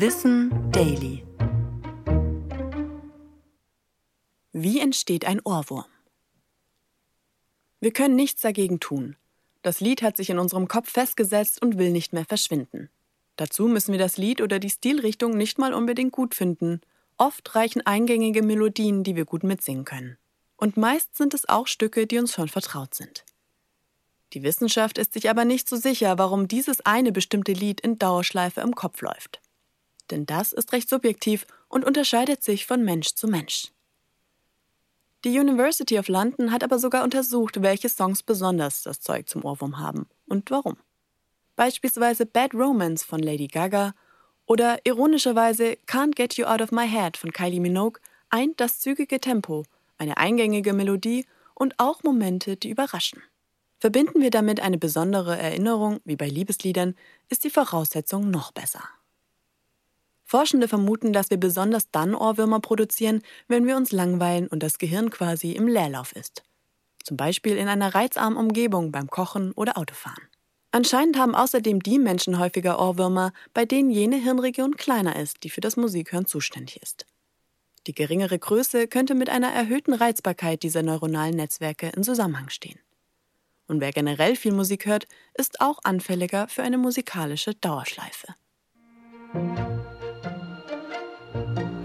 Wissen Daily. Wie entsteht ein Ohrwurm? Wir können nichts dagegen tun. Das Lied hat sich in unserem Kopf festgesetzt und will nicht mehr verschwinden. Dazu müssen wir das Lied oder die Stilrichtung nicht mal unbedingt gut finden. Oft reichen eingängige Melodien, die wir gut mitsingen können. Und meist sind es auch Stücke, die uns schon vertraut sind. Die Wissenschaft ist sich aber nicht so sicher, warum dieses eine bestimmte Lied in Dauerschleife im Kopf läuft. Denn das ist recht subjektiv und unterscheidet sich von Mensch zu Mensch. Die University of London hat aber sogar untersucht, welche Songs besonders das Zeug zum Ohrwurm haben und warum. Beispielsweise Bad Romance von Lady Gaga oder ironischerweise Can't Get You Out of My Head von Kylie Minogue eint das zügige Tempo, eine eingängige Melodie und auch Momente, die überraschen. Verbinden wir damit eine besondere Erinnerung, wie bei Liebesliedern, ist die Voraussetzung noch besser. Forschende vermuten, dass wir besonders dann Ohrwürmer produzieren, wenn wir uns langweilen und das Gehirn quasi im Leerlauf ist. Zum Beispiel in einer reizarmen Umgebung beim Kochen oder Autofahren. Anscheinend haben außerdem die Menschen häufiger Ohrwürmer, bei denen jene Hirnregion kleiner ist, die für das Musikhören zuständig ist. Die geringere Größe könnte mit einer erhöhten Reizbarkeit dieser neuronalen Netzwerke in Zusammenhang stehen. Und wer generell viel Musik hört, ist auch anfälliger für eine musikalische Dauerschleife.